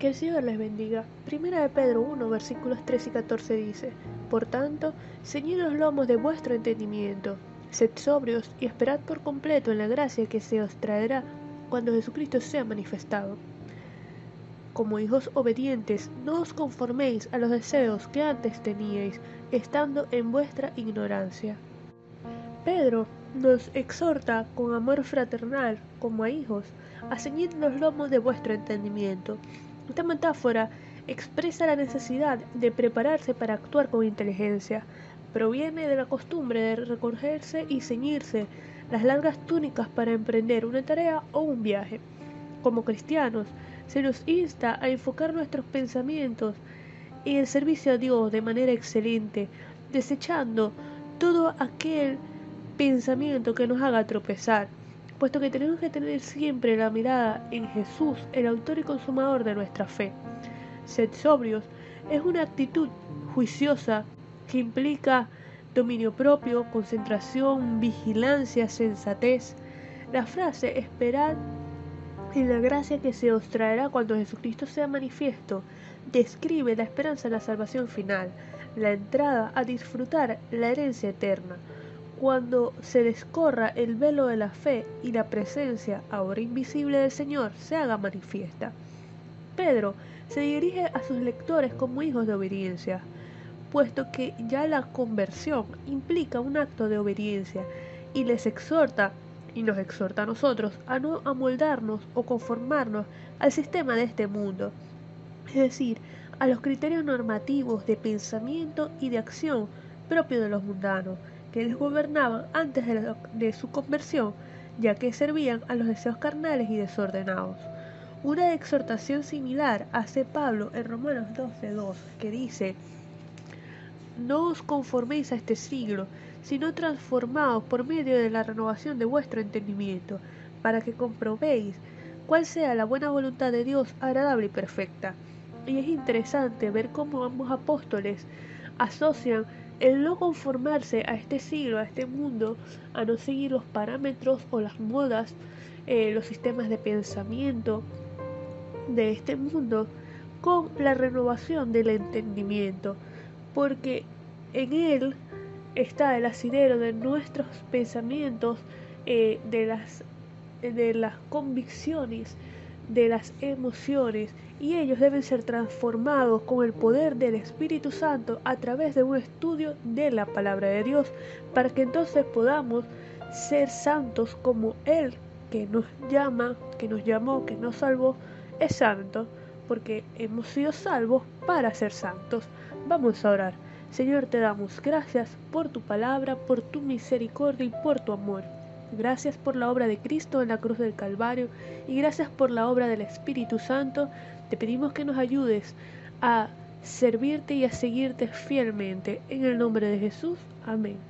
Que el Señor les bendiga. Primera de Pedro 1, versículos 13 y 14 dice, Por tanto, ceñid los lomos de vuestro entendimiento, sed sobrios y esperad por completo en la gracia que se os traerá cuando Jesucristo sea manifestado. Como hijos obedientes, no os conforméis a los deseos que antes teníais, estando en vuestra ignorancia. Pedro nos exhorta con amor fraternal, como a hijos, a ceñir los lomos de vuestro entendimiento, esta metáfora expresa la necesidad de prepararse para actuar con inteligencia. Proviene de la costumbre de recogerse y ceñirse las largas túnicas para emprender una tarea o un viaje. Como cristianos, se nos insta a enfocar nuestros pensamientos en el servicio a Dios de manera excelente, desechando todo aquel pensamiento que nos haga tropezar puesto que tenemos que tener siempre la mirada en Jesús, el autor y consumador de nuestra fe. Sed sobrios es una actitud juiciosa que implica dominio propio, concentración, vigilancia, sensatez. La frase esperad en la gracia que se os traerá cuando Jesucristo sea manifiesto describe la esperanza de la salvación final, la entrada a disfrutar la herencia eterna cuando se descorra el velo de la fe y la presencia ahora invisible del Señor se haga manifiesta. Pedro se dirige a sus lectores como hijos de obediencia, puesto que ya la conversión implica un acto de obediencia y les exhorta y nos exhorta a nosotros a no amoldarnos o conformarnos al sistema de este mundo, es decir, a los criterios normativos de pensamiento y de acción propios de los mundanos, que les gobernaban antes de, su conversión, ya que servían a los deseos carnales y desordenados. Una exhortación similar hace Pablo en Romanos 12.2, que dice, No os conforméis a este siglo, sino transformaos por medio de la renovación de vuestro entendimiento, para que comprobéis cuál sea la buena voluntad de Dios agradable y perfecta. Y es interesante ver cómo ambos apóstoles asocian el no conformarse a este siglo, a este mundo, a no seguir los parámetros o las modas, eh, los sistemas de pensamiento de este mundo, con la renovación del entendimiento, porque en él está el asidero de nuestros pensamientos, eh, de, las, de las convicciones, de las emociones y ellos deben ser transformados con el poder del Espíritu Santo a través de un estudio de la palabra de Dios para que entonces podamos ser santos como Él que nos llama, que nos llamó, que nos salvó, es santo porque hemos sido salvos para ser santos. Vamos a orar. Señor, te damos gracias por tu palabra, por tu misericordia y por tu amor. Gracias por la obra de Cristo en la cruz del Calvario y gracias por la obra del Espíritu Santo. Te pedimos que nos ayudes a servirte y a seguirte fielmente. En el nombre de Jesús. Amén.